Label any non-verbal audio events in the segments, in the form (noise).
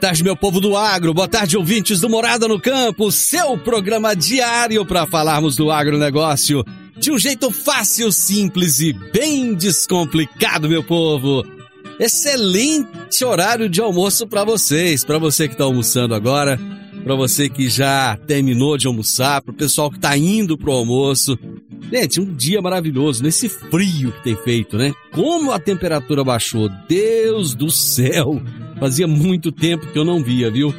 Tarde, meu povo do agro. Boa tarde, ouvintes do Morada no Campo. Seu programa diário para falarmos do agronegócio de um jeito fácil, simples e bem descomplicado, meu povo. Excelente horário de almoço para vocês, para você que está almoçando agora, para você que já terminou de almoçar, para o pessoal que está indo pro almoço. Gente, um dia maravilhoso nesse frio que tem feito, né? Como a temperatura baixou, Deus do céu! Fazia muito tempo que eu não via, viu?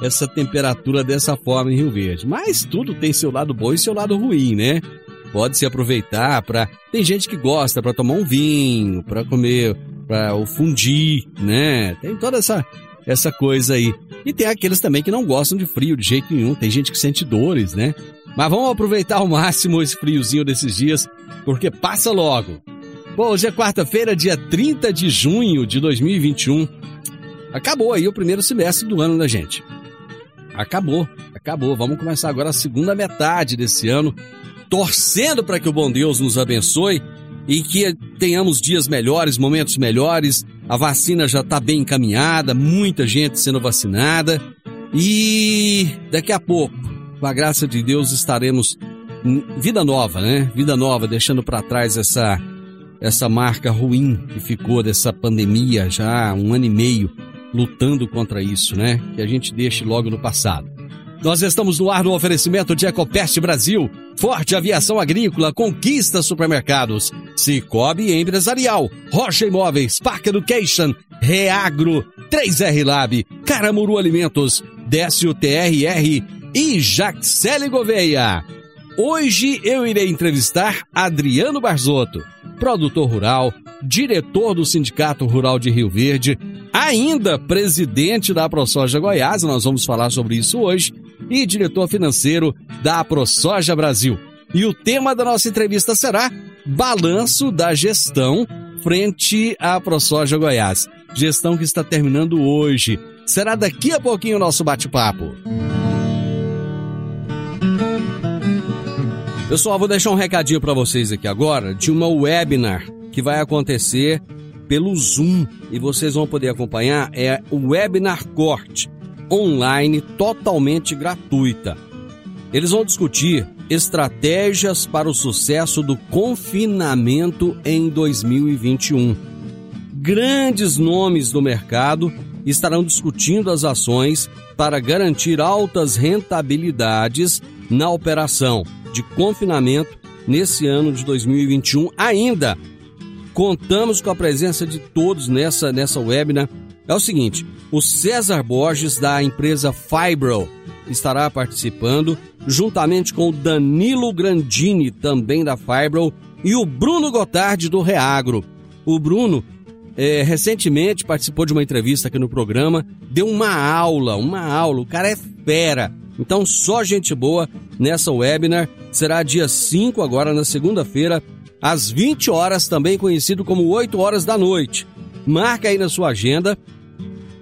Essa temperatura dessa forma em Rio Verde. Mas tudo tem seu lado bom e seu lado ruim, né? Pode se aproveitar para. Tem gente que gosta para tomar um vinho, para comer, para o fundir, né? Tem toda essa essa coisa aí. E tem aqueles também que não gostam de frio de jeito nenhum. Tem gente que sente dores, né? Mas vamos aproveitar ao máximo esse friozinho desses dias, porque passa logo. Bom, hoje é quarta-feira, dia 30 de junho de 2021. Acabou aí o primeiro semestre do ano, né, gente? Acabou, acabou. Vamos começar agora a segunda metade desse ano, torcendo para que o bom Deus nos abençoe e que tenhamos dias melhores, momentos melhores. A vacina já está bem encaminhada, muita gente sendo vacinada e daqui a pouco, com a graça de Deus, estaremos em vida nova, né? Vida nova, deixando para trás essa essa marca ruim que ficou dessa pandemia já há um ano e meio lutando contra isso, né? Que a gente deixe logo no passado. Nós estamos no ar no oferecimento de Ecopest Brasil, Forte Aviação Agrícola, Conquista Supermercados, Cicobi Empresarial, Rocha Imóveis, Park Education, Reagro, 3R Lab, Caramuru Alimentos, Décio TRR e Jaxele Gouveia. Hoje eu irei entrevistar Adriano Barzotto, produtor rural, diretor do Sindicato Rural de Rio Verde, ainda presidente da ProSoja Goiás, nós vamos falar sobre isso hoje, e diretor financeiro da ProSoja Brasil. E o tema da nossa entrevista será Balanço da Gestão frente à ProSoja Goiás. Gestão que está terminando hoje. Será daqui a pouquinho o nosso bate-papo. Pessoal, vou deixar um recadinho para vocês aqui agora de uma webinar que vai acontecer pelo Zoom e vocês vão poder acompanhar é o Webinar Corte online totalmente gratuita. Eles vão discutir estratégias para o sucesso do confinamento em 2021. Grandes nomes do mercado estarão discutindo as ações para garantir altas rentabilidades na operação de confinamento nesse ano de 2021. Ainda contamos com a presença de todos nessa, nessa webinar. É o seguinte: o César Borges, da empresa Fibro, estará participando, juntamente com o Danilo Grandini, também da Fibro, e o Bruno Gotardi, do Reagro. O Bruno é, recentemente participou de uma entrevista aqui no programa, deu uma aula, uma aula. O cara é fera. Então, só gente boa nessa webinar. Será dia 5, agora na segunda-feira, às 20 horas, também conhecido como 8 horas da noite. Marca aí na sua agenda,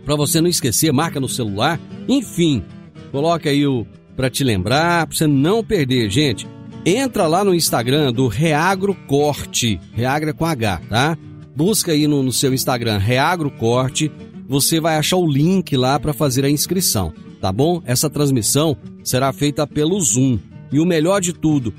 para você não esquecer, marca no celular. Enfim, coloca aí o para te lembrar, para você não perder, gente. Entra lá no Instagram do Reagro Corte, Reagra com H, tá? Busca aí no, no seu Instagram Reagro Corte, você vai achar o link lá para fazer a inscrição, tá bom? Essa transmissão será feita pelo Zoom. E o melhor de tudo,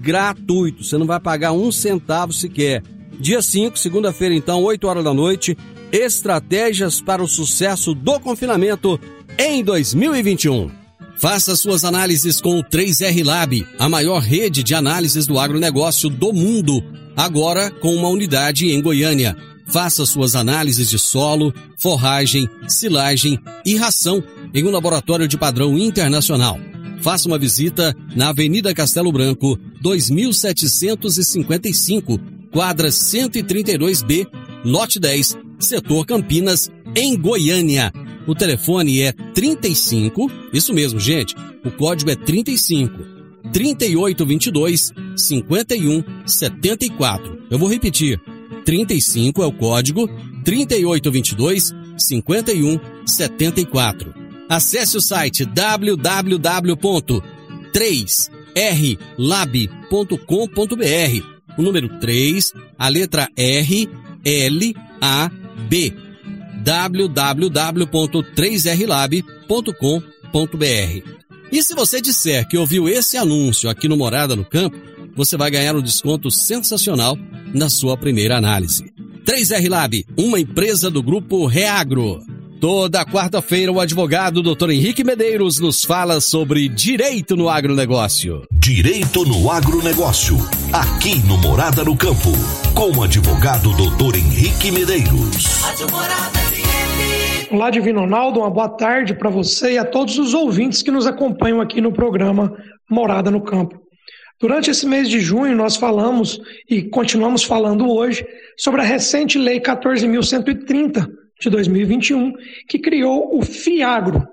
gratuito, você não vai pagar um centavo sequer. Dia 5, segunda-feira, então, 8 horas da noite, Estratégias para o sucesso do confinamento em 2021. Faça suas análises com o 3R Lab, a maior rede de análises do agronegócio do mundo, agora com uma unidade em Goiânia. Faça suas análises de solo, forragem, silagem e ração em um laboratório de padrão internacional. Faça uma visita na Avenida Castelo Branco, 2755, quadra 132B, lote 10, setor Campinas, em Goiânia. O telefone é 35, isso mesmo, gente. O código é 35 3822 5174. Eu vou repetir. 35 é o código 3822 5174. Acesse o site www.3rlab.com.br. O número 3, a letra R, L, A, B. www.3rlab.com.br. E se você disser que ouviu esse anúncio aqui no Morada no Campo, você vai ganhar um desconto sensacional na sua primeira análise. 3R Lab, uma empresa do grupo Reagro. Toda quarta-feira, o advogado Dr. Henrique Medeiros nos fala sobre direito no agronegócio. Direito no agronegócio, aqui no Morada no Campo, com o advogado Dr. Henrique Medeiros. Olá, Divino Ronaldo, uma boa tarde para você e a todos os ouvintes que nos acompanham aqui no programa Morada no Campo. Durante esse mês de junho, nós falamos e continuamos falando hoje sobre a recente Lei 14.130 de 2021, que criou o FIAGRO.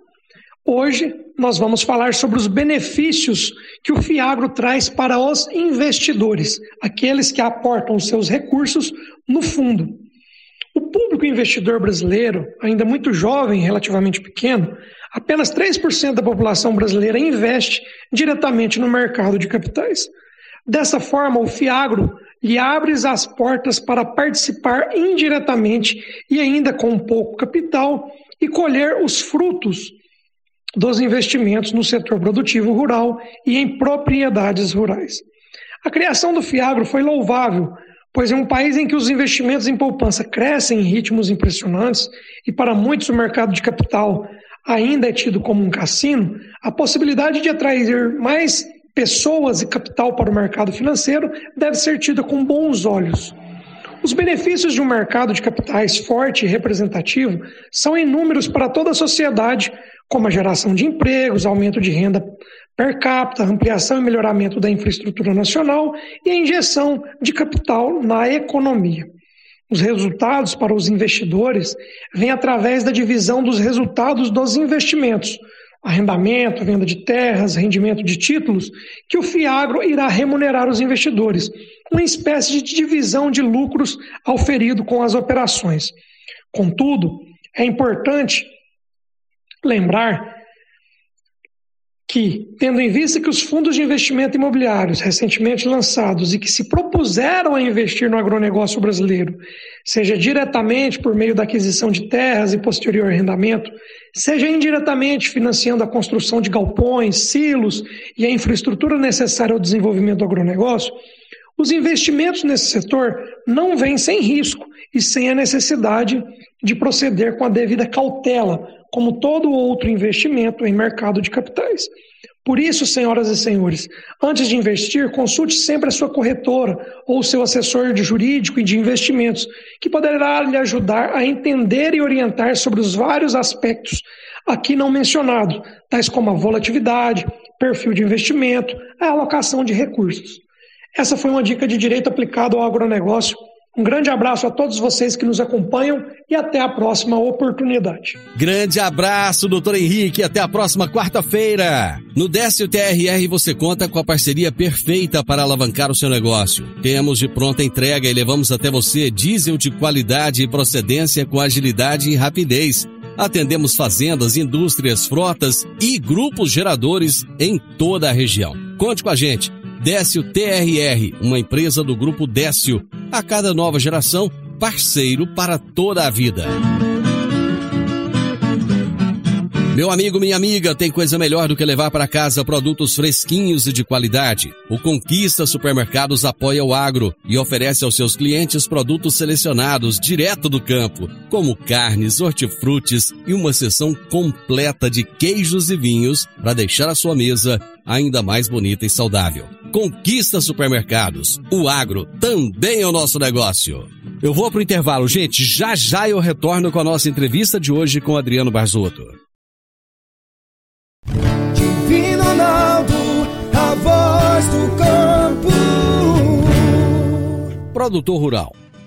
Hoje nós vamos falar sobre os benefícios que o FIAGRO traz para os investidores, aqueles que aportam seus recursos no fundo. O público investidor brasileiro, ainda muito jovem, relativamente pequeno, apenas 3% da população brasileira investe diretamente no mercado de capitais. Dessa forma, o FIAGRO lhe abre as portas para participar indiretamente e ainda com pouco capital e colher os frutos dos investimentos no setor produtivo rural e em propriedades rurais. A criação do FIAGRO foi louvável, pois em um país em que os investimentos em poupança crescem em ritmos impressionantes e para muitos o mercado de capital ainda é tido como um cassino, a possibilidade de atrair mais pessoas e capital para o mercado financeiro deve ser tida com bons olhos. Os benefícios de um mercado de capitais forte e representativo são inúmeros para toda a sociedade, como a geração de empregos, aumento de renda per capita, ampliação e melhoramento da infraestrutura nacional e a injeção de capital na economia. Os resultados para os investidores vêm através da divisão dos resultados dos investimentos, arrendamento, venda de terras, rendimento de títulos, que o Fiagro irá remunerar os investidores, uma espécie de divisão de lucros auferido com as operações. Contudo, é importante lembrar que, tendo em vista que os fundos de investimento imobiliários recentemente lançados e que se propuseram a investir no agronegócio brasileiro, seja diretamente por meio da aquisição de terras e posterior arrendamento, seja indiretamente financiando a construção de galpões, silos e a infraestrutura necessária ao desenvolvimento do agronegócio, os investimentos nesse setor não vêm sem risco e sem a necessidade de proceder com a devida cautela, como todo outro investimento em mercado de capitais. Por isso, senhoras e senhores, antes de investir, consulte sempre a sua corretora ou seu assessor de jurídico e de investimentos, que poderá lhe ajudar a entender e orientar sobre os vários aspectos aqui não mencionados, tais como a volatilidade, perfil de investimento, a alocação de recursos. Essa foi uma dica de direito aplicado ao agronegócio um grande abraço a todos vocês que nos acompanham e até a próxima oportunidade. Grande abraço, doutor Henrique, até a próxima quarta-feira. No Décio TRR você conta com a parceria perfeita para alavancar o seu negócio. Temos de pronta entrega e levamos até você diesel de qualidade e procedência com agilidade e rapidez. Atendemos fazendas, indústrias, frotas e grupos geradores em toda a região. Conte com a gente. Décio TRR, uma empresa do grupo Décio. A cada nova geração, parceiro para toda a vida. Meu amigo, minha amiga, tem coisa melhor do que levar para casa produtos fresquinhos e de qualidade. O Conquista Supermercados apoia o agro e oferece aos seus clientes produtos selecionados direto do campo, como carnes, hortifrutis e uma seção completa de queijos e vinhos para deixar a sua mesa ainda mais bonita e saudável. Conquista Supermercados. O agro também é o nosso negócio. Eu vou pro intervalo, gente. Já já eu retorno com a nossa entrevista de hoje com Adriano Barzotto. Divino Ronaldo, a voz do campo. Produtor Rural.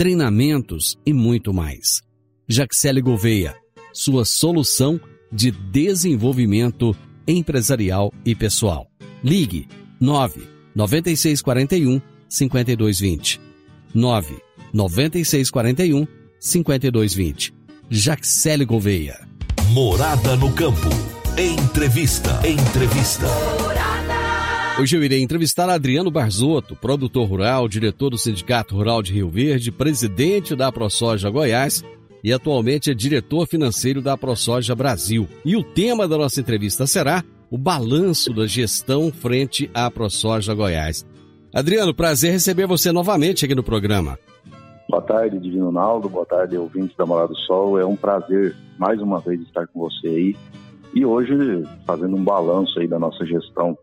treinamentos e muito mais. Jaxele Gouveia, sua solução de desenvolvimento empresarial e pessoal. Ligue 9 9641 5220. 9 9641 5220. Jaxele Gouveia. Morada no campo. Entrevista. Entrevista. Hoje eu irei entrevistar Adriano Barzotto, produtor rural, diretor do Sindicato Rural de Rio Verde, presidente da ProSoja Goiás e atualmente é diretor financeiro da ProSoja Brasil. E o tema da nossa entrevista será o balanço da gestão frente à ProSoja Goiás. Adriano, prazer receber você novamente aqui no programa. Boa tarde, Divino Naldo. Boa tarde, ouvintes da Morada do Sol. É um prazer, mais uma vez, estar com você aí. E hoje, fazendo um balanço aí da nossa gestão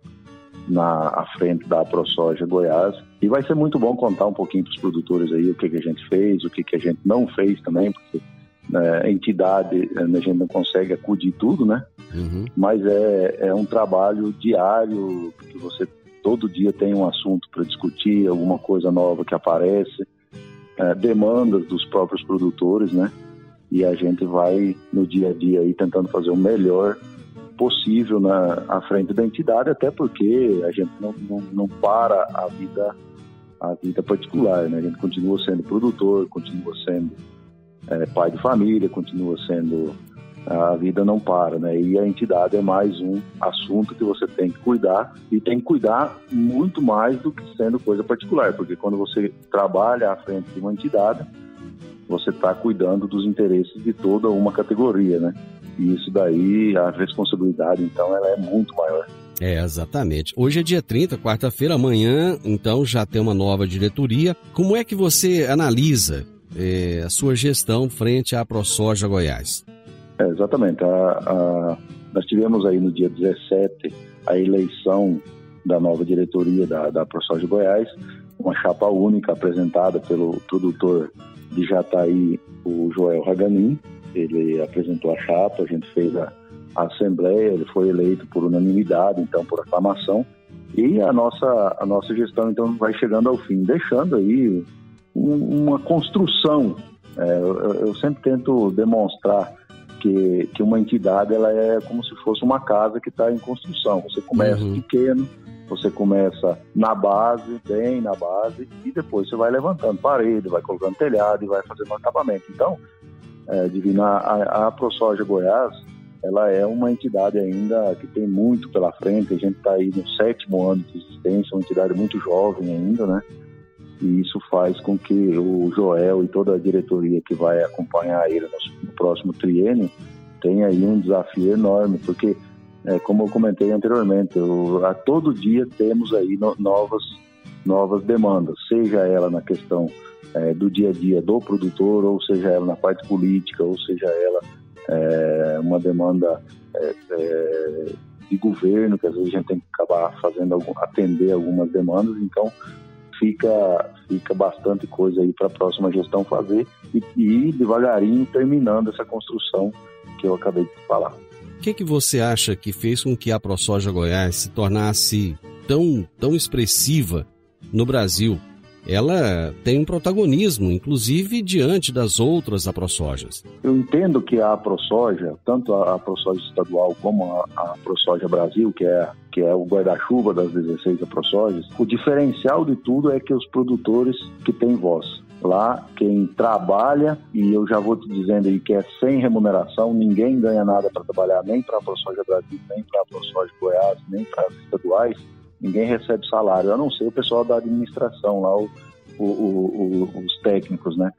na à frente da ProSoja Goiás. E vai ser muito bom contar um pouquinho para os produtores aí o que, que a gente fez, o que, que a gente não fez também, porque a entidade a gente não consegue acudir tudo, né? Uhum. Mas é, é um trabalho diário que você todo dia tem um assunto para discutir, alguma coisa nova que aparece é, demandas dos próprios produtores, né? E a gente vai no dia a dia aí tentando fazer o melhor possível na à frente da entidade, até porque a gente não, não, não para a vida a vida particular, né? A gente continua sendo produtor, continua sendo é, pai de família, continua sendo a vida não para, né? E a entidade é mais um assunto que você tem que cuidar e tem que cuidar muito mais do que sendo coisa particular, porque quando você trabalha à frente de uma entidade, você está cuidando dos interesses de toda uma categoria, né? E isso daí, a responsabilidade, então, ela é muito maior. É, exatamente. Hoje é dia 30, quarta-feira, amanhã, então, já tem uma nova diretoria. Como é que você analisa é, a sua gestão frente à ProSoja Goiás? É, exatamente. A, a, nós tivemos aí no dia 17 a eleição da nova diretoria da, da ProSoja Goiás, uma chapa única apresentada pelo produtor de Jataí, o Joel Raganin. Ele apresentou a chapa, a gente fez a, a assembleia, ele foi eleito por unanimidade, então por aclamação. E a nossa, a nossa gestão então vai chegando ao fim, deixando aí um, uma construção. É, eu, eu sempre tento demonstrar que, que uma entidade ela é como se fosse uma casa que está em construção. Você começa uhum. pequeno, você começa na base, bem na base, e depois você vai levantando parede, vai colocando telhado e vai fazendo acabamento. Então, é, Divina, a, a ProSoja Goiás, ela é uma entidade ainda que tem muito pela frente. A gente está aí no sétimo ano de existência, uma entidade muito jovem ainda, né? e isso faz com que o Joel e toda a diretoria que vai acompanhar ele no, próximo triênio tenha aí um desafio enorme, porque, é, como eu comentei anteriormente, eu, a todo dia temos aí no, novas, novas demandas, seja ela na questão é, do dia a dia do produtor, ou seja ela na parte política, ou seja ela é, uma demanda é, é, de governo, que às vezes a gente tem que acabar fazendo algum, atender algumas demandas, então fica, fica bastante coisa aí para a próxima gestão fazer e, e ir devagarinho terminando essa construção que eu acabei de falar. O que, que você acha que fez com que a ProSoja Goiás se tornasse tão, tão expressiva no Brasil? Ela tem um protagonismo, inclusive diante das outras aprosojas. Eu entendo que a aprosoja, tanto a aprosoja estadual como a, a aprosoja Brasil, que é que é o guarda-chuva das 16 aprosojas, o diferencial de tudo é que os produtores que têm voz. Lá, quem trabalha, e eu já vou te dizendo aí que é sem remuneração, ninguém ganha nada para trabalhar, nem para a ProSoja Brasil, nem para a ProSoja Goiás, nem para as estaduais, ninguém recebe salário, a não ser o pessoal da administração lá, o, o, o, os técnicos, né?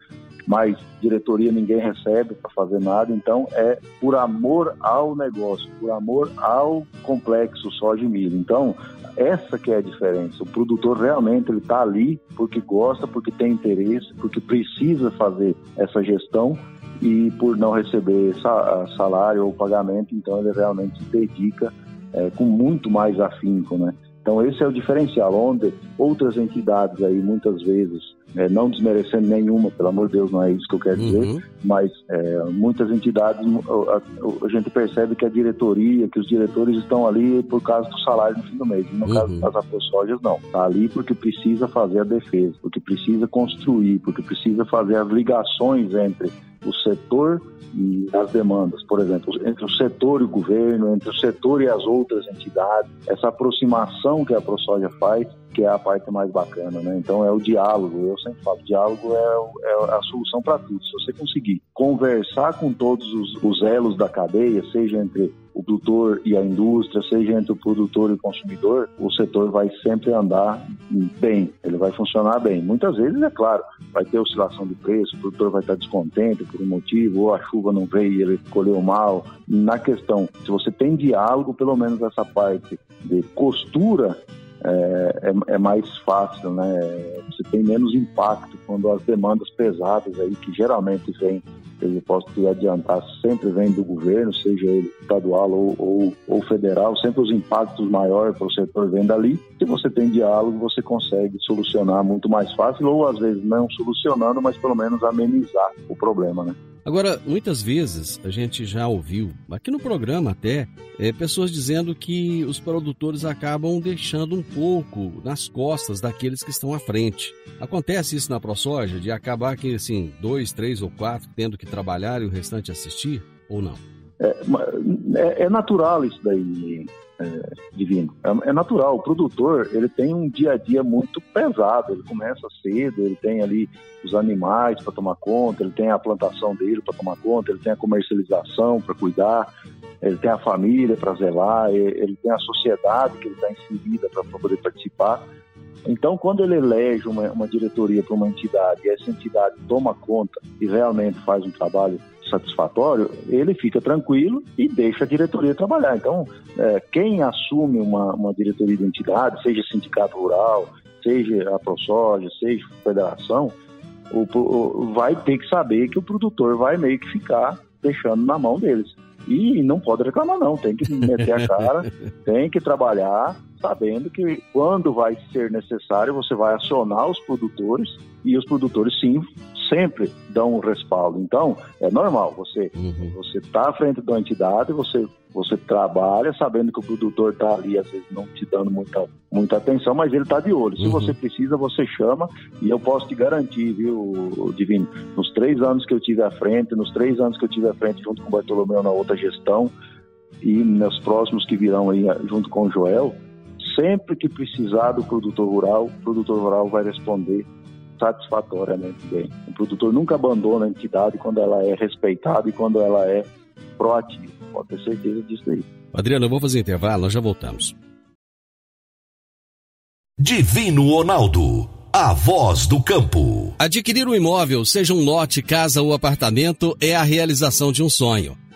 Mas diretoria ninguém recebe para fazer nada, então é por amor ao negócio, por amor ao complexo soja e milho. Então, essa que é a diferença. O produtor realmente ele está ali porque gosta, porque tem interesse, porque precisa fazer essa gestão e por não receber salário ou pagamento, então ele realmente se dedica é, com muito mais afinco, né? Então esse é o diferencial, onde outras entidades aí muitas vezes, é, não desmerecendo nenhuma, pelo amor de Deus, não é isso que eu quero dizer, uhum. mas é, muitas entidades a, a, gente percebe que a diretoria, que os diretores estão ali por causa do salário no fim do mês. No uhum. caso das apostólias, não. Está ali porque precisa fazer a defesa, porque precisa construir, porque precisa fazer as ligações entre o setor as demandas, por exemplo, entre o setor e o governo, entre o setor e as outras entidades, essa aproximação que a ProSoja faz, que é a parte mais bacana, né? Então é o diálogo, eu sempre falo, diálogo é, é a solução para tudo. Se você conseguir conversar com todos os, os elos da cadeia, seja entre o produtor e a indústria, seja entre o produtor e o consumidor, o setor vai sempre andar bem, ele vai funcionar bem. Muitas vezes, é claro, vai ter oscilação de preço, o produtor vai estar descontente por um motivo, ou a chuva não veio e ele colheu mal. Na questão, se você tem diálogo, pelo menos essa parte de costura é, é, é, mais fácil, né? Você tem menos impacto quando as demandas pesadas aí, que geralmente vêm eu posso te adiantar, sempre vem do governo, seja ele estadual ou, ou, ou federal, sempre os impactos maiores para o setor vem dali. Se você tem diálogo, você consegue solucionar muito mais fácil, ou às vezes não solucionando, mas pelo menos amenizar o problema, né? Agora, muitas vezes a gente já ouviu, aqui no programa até, é, pessoas dizendo que os produtores acabam deixando um pouco nas costas daqueles que estão à frente. Acontece isso na ProSoja, de acabar que, assim, dois, três ou quatro tendo que trabalhar e o restante assistir, ou não? É, é, é natural isso daí, é, divino. É, é, natural. O produtor ele tem um dia a dia muito pesado. Ele começa cedo, ele tem ali os animais para tomar conta, ele tem a plantação dele para tomar conta, ele tem a comercialização para cuidar, ele tem a família para zelar, ele tem a sociedade que ele está inserida para poder participar. Então, quando ele elege uma, uma diretoria para uma entidade e essa entidade toma conta e realmente faz um trabalho satisfatório, ele fica tranquilo e deixa a diretoria trabalhar. Então, é, quem assume uma, uma diretoria de entidade, seja sindicato rural, seja a ProSoja, seja a federação, o, o, vai ter que saber que o produtor vai meio que ficar deixando na mão deles. E não pode reclamar não, tem que meter a cara, (laughs) tem que trabalhar, sabendo que quando vai ser necessário você vai acionar os produtores e os produtores sim sempre dão um respaldo. Então, é normal, você uhum. você tá à frente da entidade, você você trabalha sabendo que o produtor está ali, às vezes não te dando muita, muita atenção, mas ele está de olho. Se uhum. você precisa, você chama e eu posso te garantir, viu, Divino? Nos três anos que eu tive à frente, nos três anos que eu tive à frente junto com o Bartolomeu na outra gestão e nos próximos que virão aí junto com o Joel, sempre que precisar do produtor rural, o produtor rural vai responder satisfatoriamente bem. O produtor nunca abandona a entidade quando ela é respeitada e quando ela é proativa. Pode ter certeza disso aí. Adriano, eu vou fazer intervalo, nós já voltamos. Divino Ronaldo, a voz do campo. Adquirir um imóvel, seja um lote, casa ou apartamento, é a realização de um sonho.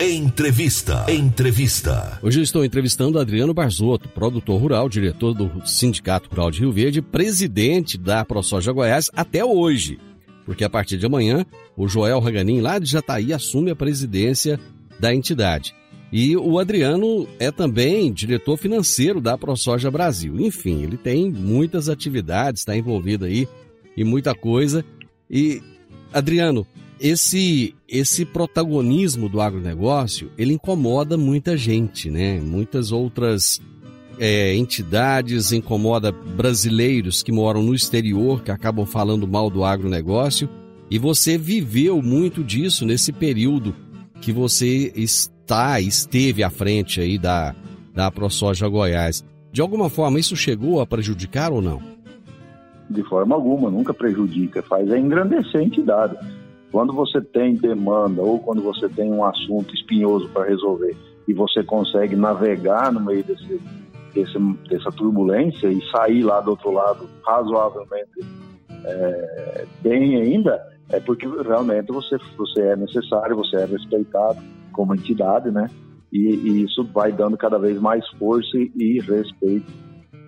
Entrevista. Entrevista. Hoje eu estou entrevistando Adriano Barzotto, produtor rural, diretor do Sindicato Rural de Rio Verde, presidente da ProSoja Goiás até hoje. porque a partir de amanhã o Joel Raganin, lá de Jataí, assume a presidência da entidade. E o Adriano é também diretor financeiro da ProSoja Brasil. Enfim, ele tem muitas atividades, está envolvido aí e muita coisa. E, Adriano, esse esse protagonismo do agronegócio, ele incomoda muita gente, né? Muitas outras é, entidades, incomoda brasileiros que moram no exterior, que acabam falando mal do agronegócio. E você viveu muito disso nesse período que você está, esteve à frente aí da, da ProSoja Goiás. De alguma forma, isso chegou a prejudicar ou não? De forma alguma, nunca prejudica, faz é engrandecer a entidade. Quando você tem demanda ou quando você tem um assunto espinhoso para resolver e você consegue navegar no meio desse, desse, dessa turbulência e sair lá do outro lado razoavelmente é, bem ainda, é porque realmente você, você é necessário, você é respeitado como entidade, né? E, e isso vai dando cada vez mais força e, respeito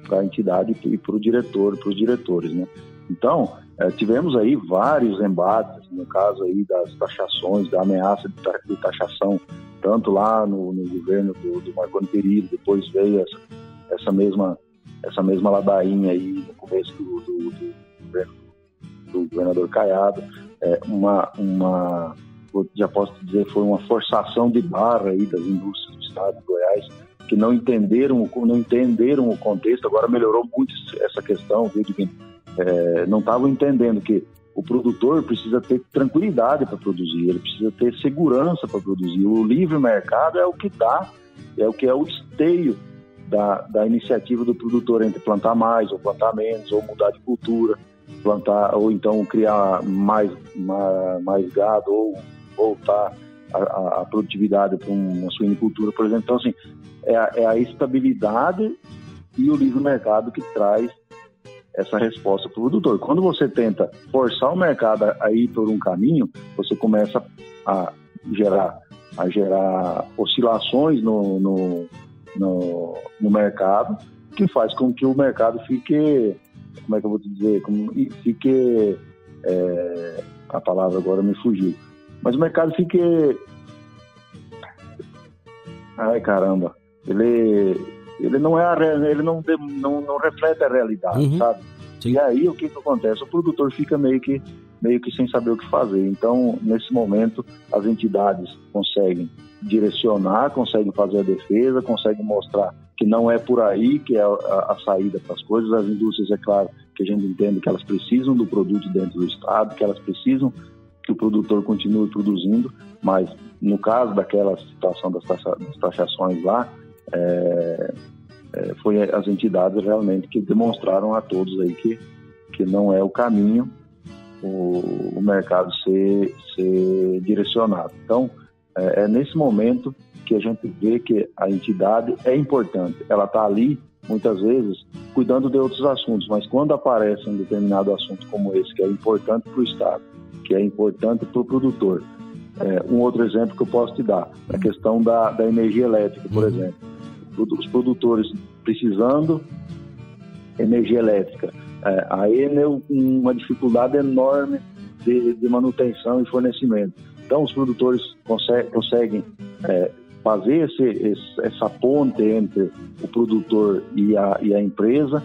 para a entidade e para o diretor, para os diretores, né? Então, é, tivemos aí vários embates, no caso aí das taxações, da ameaça de, taxação, tanto lá no, no governo do, do Marconi Perillo, depois veio essa, essa mesma essa mesma ladainha aí no começo do, do, do governo do governador Caiado, é, uma, uma, já posso dizer, foi uma forçação de barra aí das indústrias do estado de Goiás, que não entenderam, não entenderam o contexto, agora melhorou muito essa questão, viu, de é, não estavam entendendo que o produtor precisa ter tranquilidade para produzir, ele precisa ter segurança para produzir. O livre mercado é o que dá, é o que é o esteio da, da iniciativa do produtor entre plantar mais ou plantar menos, ou mudar de cultura plantar ou então criar mais, mais, gado ou voltar a, a produtividade para uma suinicultura, por exemplo. Então, assim, é é a estabilidade e o livre mercado que traz essa resposta para o produtor. Quando você tenta forçar o mercado a ir por um caminho, você começa a gerar, a gerar oscilações no, no, no, no mercado, que faz com que o mercado fique como é que eu vou dizer, como, fique, é, a palavra agora me fugiu, mas o mercado fique, ai caramba, ele, ele não é, a, ele não, não, não reflete a realidade, uhum. sabe? Sim. E aí o que, que acontece? O produtor fica meio que meio que sem saber o que fazer. Então, nesse momento, as entidades conseguem direcionar, conseguem fazer a defesa, conseguem mostrar que não é por aí que é a, a saída para as coisas. As indústrias, é claro, que a gente entende que elas precisam do produto dentro do Estado, que elas precisam que o produtor continue produzindo, mas no caso daquela situação das, taxa, das taxações lá, é, é, foi as entidades realmente que demonstraram a todos aí que, que não é o caminho o, o mercado ser, ser direcionado. Então, é, é nesse momento que a gente vê que a entidade é importante. Ela está ali, muitas vezes, cuidando de outros assuntos, mas quando aparece um determinado assunto como esse, que é importante para o Estado, que é importante para o produtor, é, um outro exemplo que eu posso te dar, a questão da, da energia elétrica, por uhum. exemplo. Os produtores precisando energia elétrica. É, a Enel com uma dificuldade enorme de, de, manutenção e fornecimento. Então, os produtores conseguem, conseguem é, fazer esse, esse, essa ponte entre o produtor e a, e a empresa.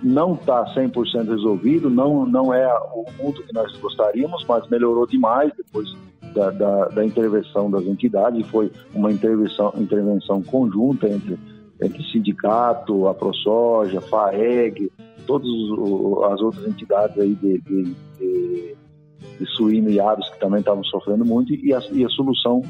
Não está 100% resolvido, não, não é o mundo que nós gostaríamos, mas melhorou demais depois da, da, da intervenção das entidades. Foi uma intervenção, intervenção conjunta entre, entre sindicato, a ProSoja, FAEG, todas as outras entidades aí de, de, de, de suíno e aves que também estavam sofrendo muito e a, e a solução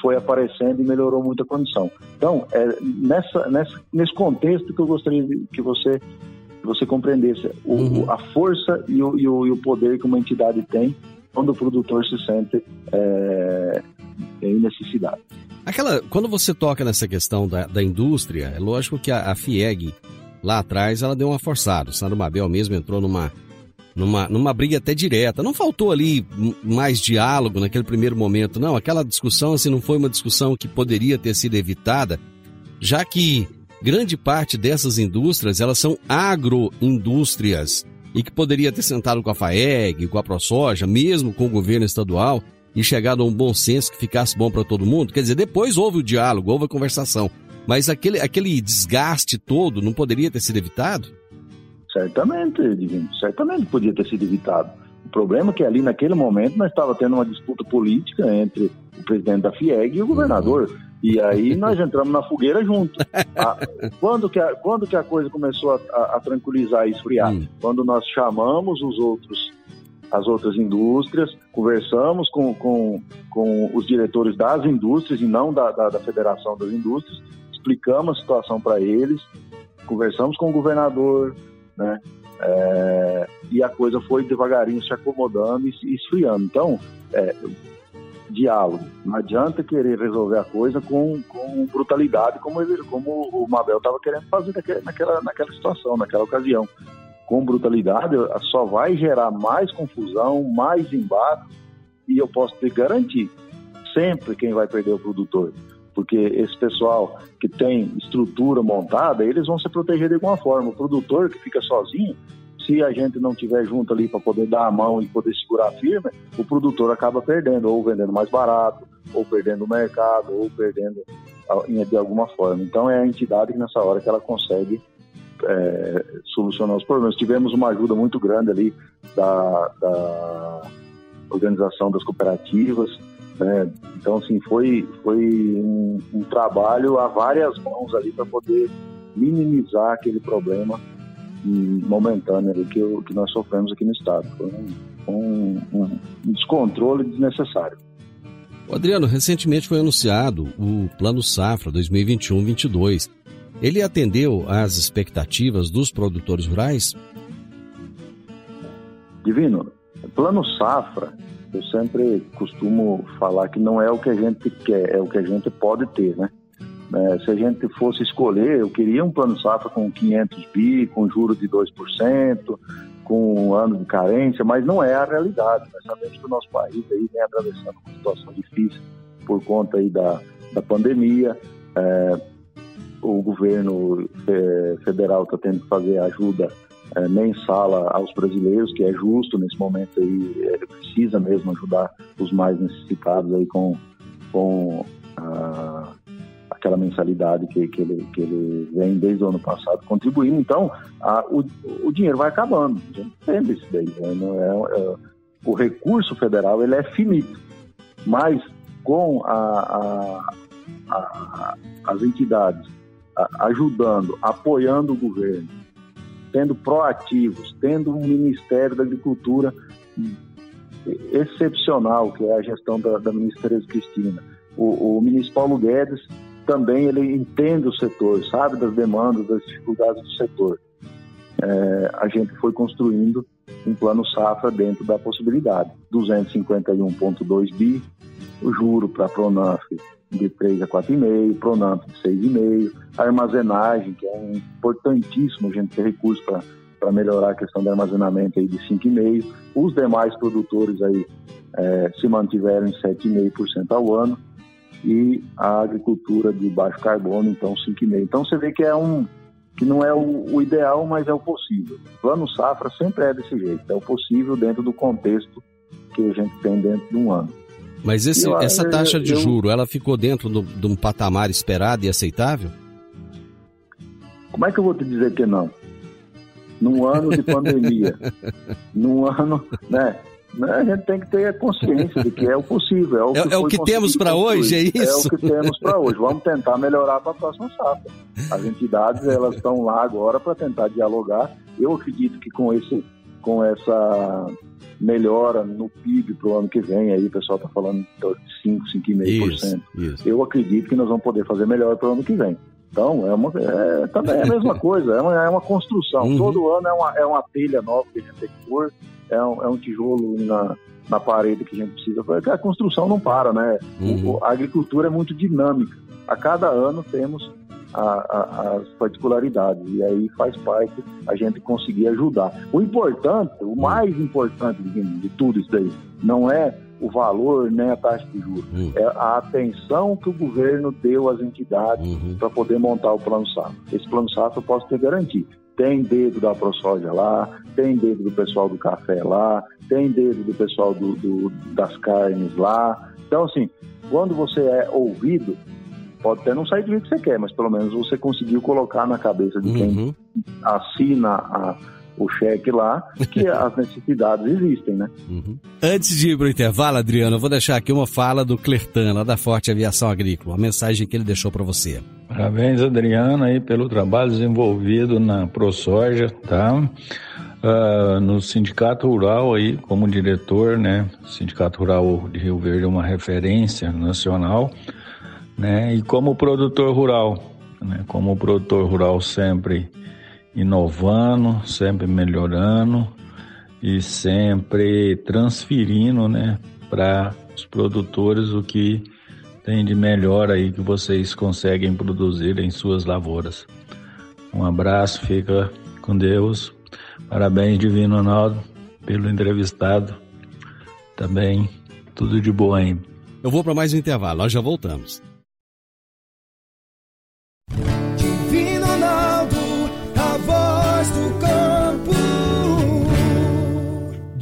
foi aparecendo e melhorou muito a condição. Então, é nessa, nessa, nesse contexto que eu gostaria que você, que você compreendesse o, uhum. a força e o, e, o, e o, poder que uma entidade tem quando o produtor se sente é, em necessidade. Aquela, quando você toca nessa questão da, da indústria, é lógico que a, a FIEG, lá atrás, ela deu uma forçada. O Sandro Mabel mesmo entrou numa numa, numa briga até direta. Não faltou ali mais diálogo naquele primeiro momento, não. Aquela discussão, assim, não foi uma discussão que poderia ter sido evitada, já que grande parte dessas indústrias, elas são agroindústrias. E que poderia ter sentado com a FAEG, com a ProSoja, mesmo com o governo estadual e chegado a um bom senso que ficasse bom para todo mundo. Quer dizer, depois houve o diálogo, houve a conversação, mas aquele, aquele desgaste todo não poderia ter sido evitado? Certamente, Divino, certamente podia ter sido evitado. O problema é que ali naquele momento nós estava tendo uma disputa política entre o presidente da FIEG e o governador. Uhum. E aí nós entramos na fogueira junto. Ah, (laughs) quando, que a, quando que a coisa começou a, a, a tranquilizar e esfriar? Uhum. Quando nós chamamos os outros, as outras indústrias, conversamos com, com, com os diretores das indústrias e não da, da, da Federação das Indústrias, explicamos a situação para eles, conversamos com o governador, né? É, e a coisa foi devagarinho se acomodando e se esfriando. Então, é, diálogo. Não adianta querer resolver a coisa com, com brutalidade, como, ele, como o Mabel estava querendo fazer naquela, naquela situação, naquela ocasião. Com brutalidade, só vai gerar mais confusão, mais embate, e eu posso te garantir, sempre quem vai perder é o produtor porque esse pessoal que tem estrutura montada, eles vão se proteger de alguma forma. O produtor que fica sozinho, se a gente não tiver junto ali para poder dar a mão e poder segurar firme, o produtor acaba perdendo, ou vendendo mais barato, ou perdendo o mercado, ou perdendo de alguma forma. Então é a entidade que nessa hora que ela consegue é, solucionar os problemas. Tivemos uma ajuda muito grande ali da, da organização das cooperativas, né? Então, assim, foi, foi um, um, trabalho a várias mãos ali para poder minimizar aquele problema momentâneo ali que, eu, que nós sofremos aqui no Estado. Foi um, um, um descontrole desnecessário. Adriano, recentemente foi anunciado o Plano Safra 2021-22. Ele atendeu às expectativas dos produtores rurais? Divino, Plano Safra eu sempre costumo falar que não é o que a gente quer, é o que a gente pode ter, né? É, se a gente fosse escolher, eu queria um plano safra com 500 bi, com juros de 2%, com um ano de carência, mas não é a realidade. Nós sabemos que o nosso país aí vem atravessando uma situação difícil por conta aí da, da pandemia. É, o governo é, federal está tendo que fazer ajuda é, mensal aos brasileiros, que é justo nesse momento aí, precisa mesmo ajudar os mais necessitados aí com, com a, aquela mensalidade que, que, ele, que ele vem desde o ano passado contribuindo. Então, a, o, o dinheiro vai acabando, a gente entende isso daí. Né? É, é, o recurso federal ele é finito, mas com a, a, as entidades ajudando, apoiando o governo, sendo proativos, tendo um Ministério da Agricultura excepcional, que é a gestão da, da ministra Tereza Cristina. O, o ministro Paulo Guedes também ele entende o setor, sabe das demandas, das dificuldades do setor. É, a gente foi construindo um plano safra dentro da possibilidade. 251,2 bi, o juro para a Pronaf de 3 a 4,5, Pronamp de 6,5, armazenagem, que é importantíssimo a gente ter recurso para melhorar a questão do armazenamento aí de 5,5%. Os demais produtores aí é, se mantiveram em 7,5% ao ano e a agricultura de baixo carbono, então 5,5%. Então você vê que é um que não é o, o, ideal, mas é o possível. Plano safra sempre é desse jeito, é o possível dentro do contexto que a gente tem dentro de um ano. Mas esse, eu, essa taxa de eu, juro, ela ficou dentro do, de um patamar esperado e aceitável? Como é que eu vou te dizer que não? Num ano de (laughs) pandemia, num ano, né? Né? A gente tem que ter consciência de que é o possível. É o que, é, é o que temos para hoje, é isso? É o que temos para hoje. Vamos tentar melhorar para a próxima safra. As entidades elas estão lá agora para tentar dialogar. Eu acredito que com esse, com essa melhora no PIB para o ano que vem, aí o pessoal está falando de 5, 5,5%. Eu acredito que nós vamos poder fazer melhor para o ano que vem. Então, é, uma, é também é a mesma (laughs) coisa, é uma, é uma construção. Uhum. Todo ano é uma, é uma telha nova que a gente tem que pôr, é um, é um tijolo na, na parede que a gente precisa. A construção não para, né? Uhum. a agricultura é muito dinâmica. A cada ano temos a, a, as particularidades. E aí faz parte a gente conseguir ajudar. O importante, o mais importante de, de tudo isso daí, não é o valor nem a taxa de juros. Uhum. É a atenção que o governo deu às entidades uhum. para poder montar o plano safra. Esse plano safra eu posso ter garantido. Tem dedo da ProSoja lá, tem dedo do pessoal do café lá, tem dedo do pessoal do, do, das carnes lá. Então, assim, quando você é ouvido, pode até não sair do jeito que você quer, mas pelo menos você conseguiu colocar na cabeça de quem uhum. assina a, o cheque lá, que (laughs) as necessidades existem, né? Uhum. Antes de ir para o intervalo, Adriano, eu vou deixar aqui uma fala do Clertan, lá da Forte Aviação Agrícola, uma mensagem que ele deixou para você. Parabéns, Adriano, aí pelo trabalho desenvolvido na ProSoja, tá? Uh, no Sindicato Rural aí, como diretor, né? O Sindicato Rural de Rio Verde é uma referência nacional, né? E como produtor rural, né? Como produtor rural sempre inovando, sempre melhorando e sempre transferindo, né, para os produtores o que tem de melhor aí que vocês conseguem produzir em suas lavouras. Um abraço, fica com Deus. Parabéns, Divino Ronaldo, pelo entrevistado. Também tudo de bom aí. Eu vou para mais um intervalo, nós já voltamos.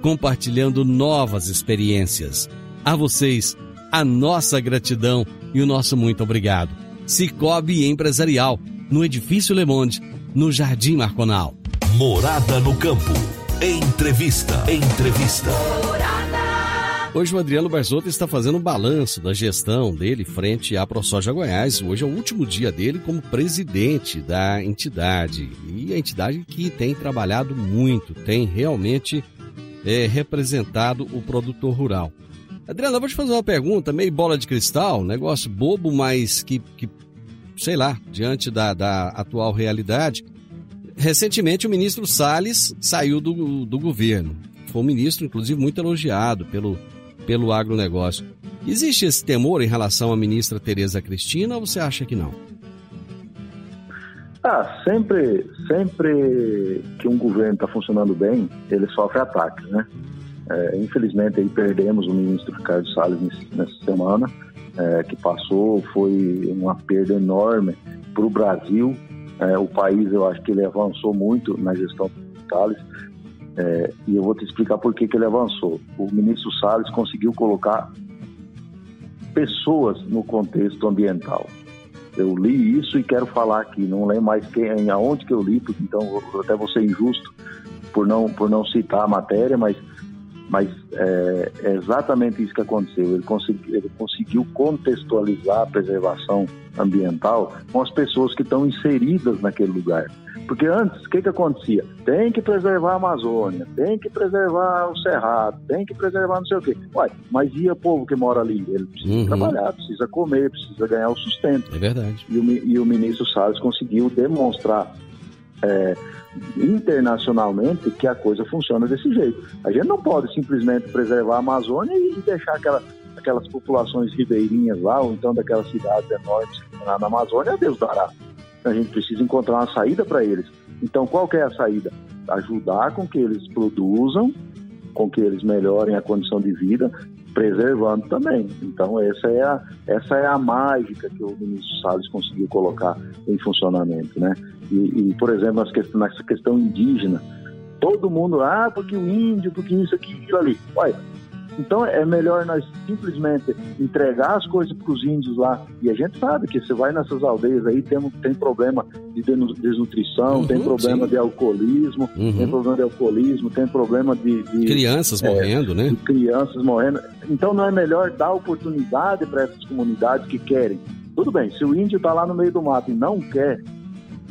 compartilhando novas experiências. A vocês, a nossa gratidão e o nosso muito obrigado. Cicobi Empresarial, no Edifício Le Monde, no Jardim Marconal. Morada no Campo. Entrevista. Entrevista. Hoje o Adriano Barzotto está fazendo um balanço da gestão dele frente à ProSoja Goiás. Hoje é o último dia dele como presidente da entidade. E a entidade que tem trabalhado muito, tem realmente é, representado o produtor rural. Adriana, eu vou te fazer uma pergunta, meio bola de cristal, negócio bobo, mas que, que sei lá, diante da, da atual realidade. Recentemente, o ministro Salles saiu do, do governo. Foi um ministro, inclusive, muito elogiado pelo, pelo agronegócio. Existe esse temor em relação à ministra Tereza Cristina ou você acha que não? Ah, sempre, sempre que um governo está funcionando bem, ele sofre ataques, né? É, infelizmente aí perdemos o ministro Ricardo Salles nessa semana, é, que passou, foi uma perda enorme para o Brasil. É, o país, eu acho que ele avançou muito na gestão do Salles, é, e eu vou te explicar por que, que ele avançou. O ministro Salles conseguiu colocar pessoas no contexto ambiental. Eu li isso e quero falar aqui. Não lembro mais quem, aonde que eu li, porque então até vou ser injusto por não, por não citar a matéria, mas, mas é, é exatamente isso que aconteceu. Ele, consegui, ele conseguiu contextualizar a preservação ambiental com as pessoas que estão inseridas naquele lugar. Porque antes, o que, que acontecia? Tem que preservar a Amazônia, tem que preservar o Cerrado, tem que preservar não sei o quê. Uai, mas e o povo que mora ali? Ele precisa uhum. trabalhar, precisa comer, precisa ganhar o sustento. É verdade. E o, e o ministro Salles conseguiu demonstrar é, internacionalmente que a coisa funciona desse jeito. A gente não pode simplesmente preservar a Amazônia e deixar aquela, aquelas populações ribeirinhas lá, ou então daquelas cidades enormes na Amazônia, Deus dará. A gente precisa encontrar uma saída para eles. Então, qual é a saída? Ajudar com que eles produzam, com que eles melhorem a condição de vida, preservando também. Então, essa é a, essa é a mágica que o ministro Salles conseguiu colocar em funcionamento, né? E, e por exemplo, nessa questão indígena, todo mundo, ah, porque o índio, porque isso, aquilo ali. Olha, então é melhor nós simplesmente entregar as coisas para os índios lá. E a gente sabe que você vai nessas aldeias aí, tem, tem problema de desnutrição, uhum, tem problema sim. de alcoolismo, uhum. tem problema de alcoolismo, tem problema de. de crianças é, morrendo, né? crianças morrendo. Então não é melhor dar oportunidade para essas comunidades que querem. Tudo bem, se o índio está lá no meio do mato e não quer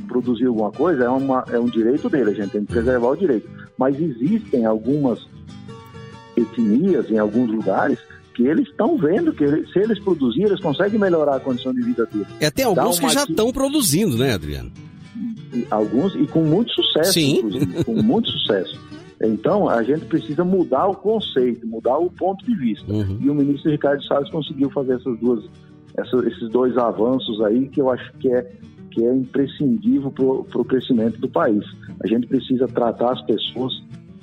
produzir alguma coisa, é, uma, é um direito dele, a gente tem que preservar o direito. Mas existem algumas etnias em alguns lugares que eles estão vendo que eles, se eles produzirem, eles conseguem melhorar a condição de vida deles. É, tem alguns que já estão produzindo, né, Adriano? E alguns e com muito sucesso, Sim. inclusive, com muito sucesso. Então, a gente precisa mudar o conceito, mudar o ponto de vista. Uhum. E o ministro Ricardo Salles conseguiu fazer essas duas, essa- esses dois avanços aí que eu acho que é, que é imprescindível para o crescimento do país. A gente precisa tratar as pessoas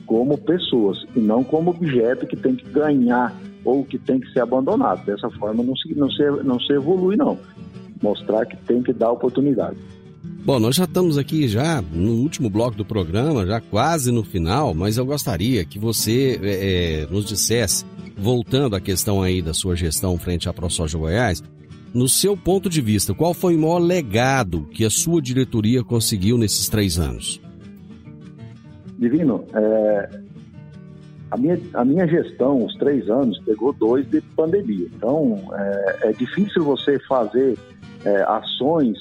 como pessoas e não como objeto que tem que ganhar ou que tem que ser abandonado. Dessa forma não se, não se, não se evolui, não. Mostrar que tem que dar oportunidade. Bom, nós já estamos aqui já no último bloco do programa, já quase no final, mas eu gostaria que você é, é, nos dissesse, voltando à questão aí da sua gestão frente à ProSoja Goiás, no seu ponto de vista, qual foi o maior legado que a sua diretoria conseguiu nesses três anos? Divino, é, a, minha, a minha gestão, os três anos, pegou dois de pandemia. Então, é, é difícil você fazer é, ações,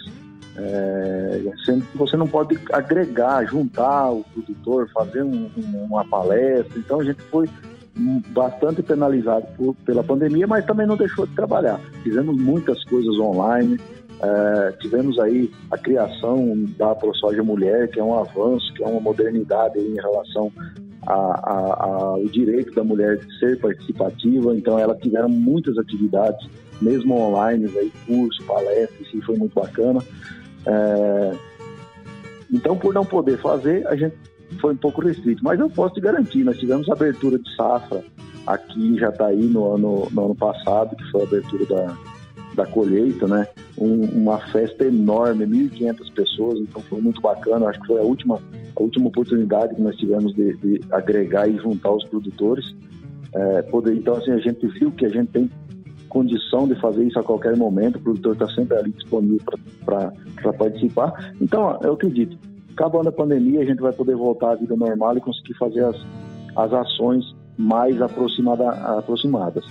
é, sendo que você não pode agregar, juntar o produtor, fazer um- um- uma palestra. Então, a gente foi bastante penalizado por- pela pandemia, mas também não deixou de trabalhar. Fizemos muitas coisas online, é, tivemos aí a criação da ProSoja Mulher, que é um avanço, que é uma modernidade aí em relação ao direito da mulher de ser participativa. Então, ela tiveram muitas atividades, mesmo online, aí, curso, palestras, e foi muito bacana. É, então, por não poder fazer, a gente foi um pouco restrito. Mas eu posso te garantir, nós tivemos abertura de safra aqui em Jataí no ano, no ano passado, que foi a abertura da, da colheita, né? Um- uma festa enorme, 1.500 pessoas, então foi muito bacana. Acho que foi a última, a última oportunidade que nós tivemos de, de agregar e juntar os produtores. É, poder, então, assim, a gente viu que a gente tem condição de fazer isso a qualquer momento, o produtor está sempre ali disponível para participar. Então, eu acredito, acabando a pandemia, a gente vai poder voltar à vida normal e conseguir fazer as, as ações mais aproximada, aproximadas.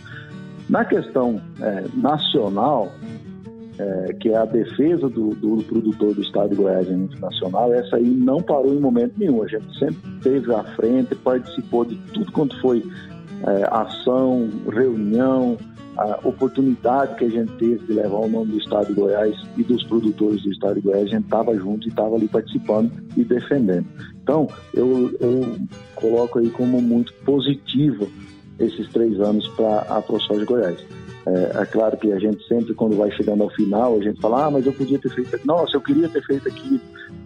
Na questão é, nacional, é, que é a defesa do, do produtor do Estado de Goiás em nível nacional, essa aí não parou em momento nenhum. A gente sempre esteve à frente, participou de tudo quanto foi é, ação, reunião, a oportunidade que a gente teve de levar o nome do Estado de Goiás e dos produtores do Estado de Goiás, a gente estava junto e estava ali participando e defendendo. Então, eu, eu coloco aí como muito positivo esses três anos para a ProSoja Goiás. É, é, claro que a gente sempre, quando vai chegando ao final, a gente fala, ah, mas eu podia ter feito. Nossa, eu queria ter feito aqui.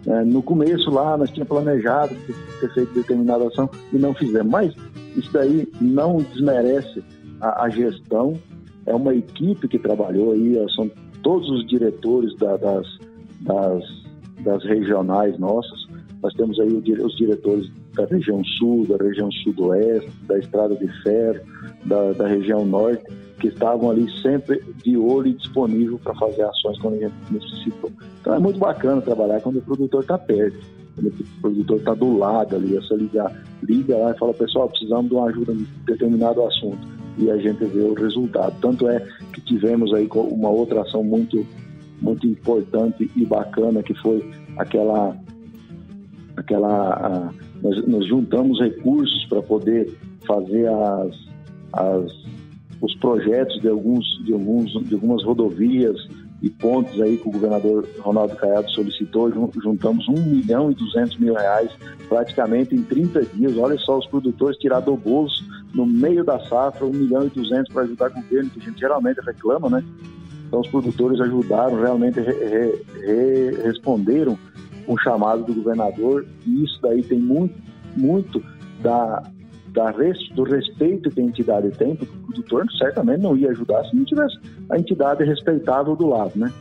É, no começo lá, nós tínhamos planejado ter feito determinada ação e não fizemos. Mas isso daí não desmerece a, a gestão. É uma equipe que trabalhou aí, são todos os diretores da, das, das, das regionais nossas. Nós temos aí os diretores da região sul, da região sudoeste, da estrada de ferro, da, da região norte, que estavam ali sempre de olho e disponível para fazer ações quando a gente necessitou. Então é muito bacana trabalhar quando o produtor está perto, quando o produtor está do lado ali, é só ligar, liga lá e fala, pessoal, precisamos de uma ajuda em determinado assunto. E a gente vê o resultado. Tanto é que tivemos aí uma outra ação muito, muito importante e bacana, que foi aquela aquela nós, nós, juntamos recursos para poder fazer as, as, os projetos de alguns de alguns de algumas rodovias e pontos aí que o governador Ronaldo Caiado solicitou. Juntamos 1 milhão e 200 mil reais praticamente em 30 dias. Olha só os produtores tirar do bolso no meio da safra 1 milhão e 200 para ajudar o governo que a gente geralmente reclama né? Então os produtores ajudaram realmente re, re, re, responderam um chamado do governador. E isso daí tem muito, muito da, da res, do respeito que a entidade tem, porque o produtor certamente não ia ajudar se não tivesse a entidade respeitável do lado, né?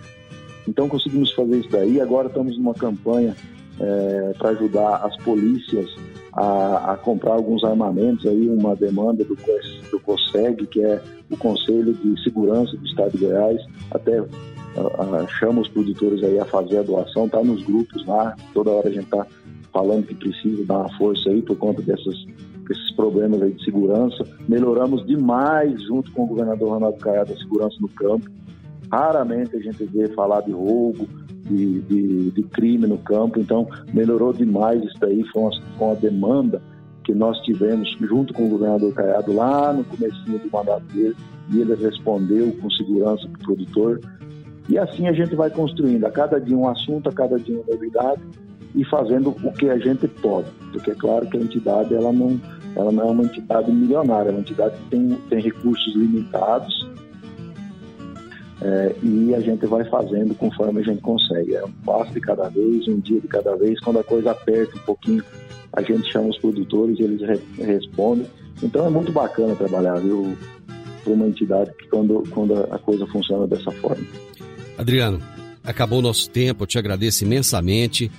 Então conseguimos fazer isso daí, agora estamos numa campanha é, para ajudar as polícias a, a, comprar alguns armamentos, aí uma demanda do, do COSEG, que é o Conselho de Segurança do Estado de Goiás, até chama os produtores aí a fazer a doação, tá nos grupos lá, toda hora a gente tá falando que precisa dar uma força aí por conta dessas, desses problemas aí de segurança. Melhoramos demais junto com o governador Ronaldo Caiado a segurança no campo. Raramente a gente vê falar de roubo, de, de, de crime no campo, então melhorou demais isso daí, foi uma, foi uma demanda que nós tivemos junto com o governador Caiado lá no comecinho do mandato dele, e ele respondeu com segurança para o produtor. E assim a gente vai construindo, a cada dia um assunto, a cada dia uma novidade, e fazendo o que a gente pode, porque é claro que a entidade ela não, ela não é uma entidade milionária, é uma entidade que tem, tem recursos limitados é, e a gente vai fazendo conforme a gente consegue. É um passo de cada vez, um dia de cada vez. Quando a coisa aperta um pouquinho, a gente chama os produtores e eles re respondem. Então é muito bacana trabalhar, viu, para uma entidade que quando, quando a coisa funciona dessa forma. Adriano, acabou o nosso tempo, eu te agradeço imensamente.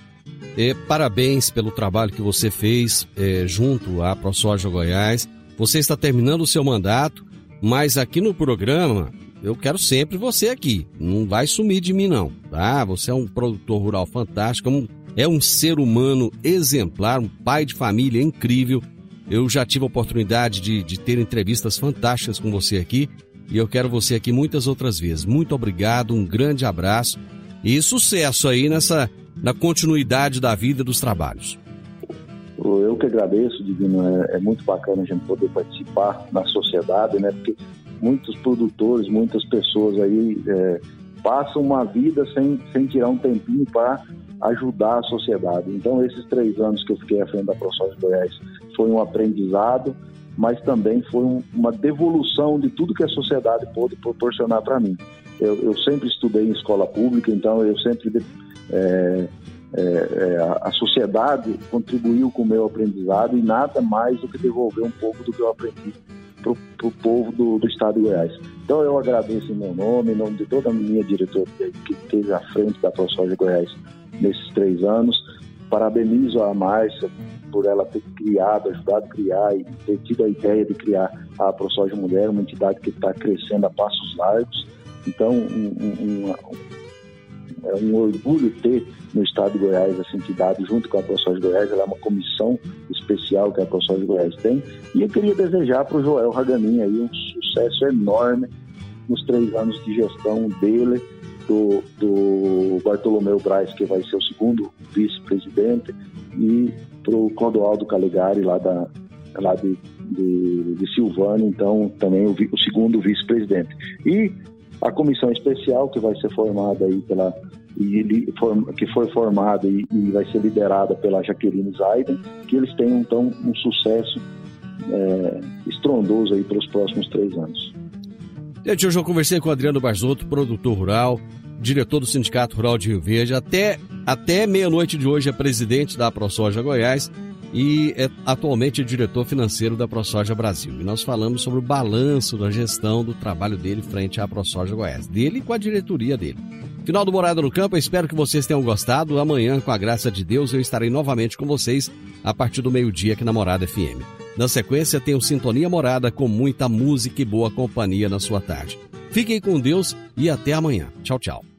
É, parabéns pelo trabalho que você fez é, junto à ProSoja Goiás. Você está terminando o seu mandato, mas aqui no programa eu quero sempre você aqui. Não vai sumir de mim, não, tá? Você é um produtor rural fantástico, é um ser humano exemplar, um pai de família incrível. Eu já tive a oportunidade de, de ter entrevistas fantásticas com você aqui e eu quero você aqui muitas outras vezes. Muito obrigado, um grande abraço e sucesso aí nessa na continuidade da vida dos trabalhos. Eu que agradeço, Divino. É, é muito bacana a gente poder participar na sociedade, né? Porque muitos produtores, muitas pessoas aí é, passam uma vida sem, sem tirar um tempinho para ajudar a sociedade. Então, esses três anos que eu fiquei à frente da ProSoja Goiás foi um aprendizado, mas também foi um, uma devolução de tudo que a sociedade pôde proporcionar para mim. Eu, eu, sempre estudei em escola pública, então eu sempre é, é, é, a sociedade contribuiu com o meu aprendizado e nada mais do que devolver um pouco do que eu aprendi para o povo do, do, estado de Goiás. Então eu agradeço em meu nome, em nome de toda a minha diretoria que esteve à frente da ProSoja Goiás nesses três anos. Parabenizo a Márcia por ela ter criado, ajudado a criar e ter tido a ideia de criar a ProSoja Mulher, uma entidade que está crescendo a passos largos. Então, um, um, é um orgulho ter no estado de Goiás essa entidade junto com a ProSoja Goiás, ela é uma comissão especial que a ProSoja Goiás tem. E eu queria desejar para o Joel Raganin aí um sucesso enorme nos três anos de gestão dele, do, do Bartolomeu Braz, que vai ser o segundo vice-presidente, e para o Clodoaldo Calegari, lá, da, lá de, de, de Silvânia, então também o, o segundo vice-presidente. E a comissão especial que vai ser formada aí pela que foi formada e, vai ser liderada pela Jaqueline Zaiden, que eles tenham então um sucesso é, estrondoso aí pelos próximos três anos. Gente, hoje eu conversei com o Adriano Barzotto, produtor rural, diretor do Sindicato Rural de Rio Verde, até, até meia-noite de hoje é presidente da ProSoja Goiás e é atualmente diretor financeiro da ProSoja Brasil. E nós falamos sobre o balanço da gestão do trabalho dele frente à ProSoja Goiás, dele com a diretoria dele. Final do Morada no Campo, espero que vocês tenham gostado. Amanhã, com a graça de Deus, eu estarei novamente com vocês a partir do meio-dia aqui na Morada FM. Na sequência, tenho Sintonia Morada com muita música e boa companhia na sua tarde. Fiquem com Deus e até amanhã. Tchau, tchau.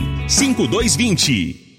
5220.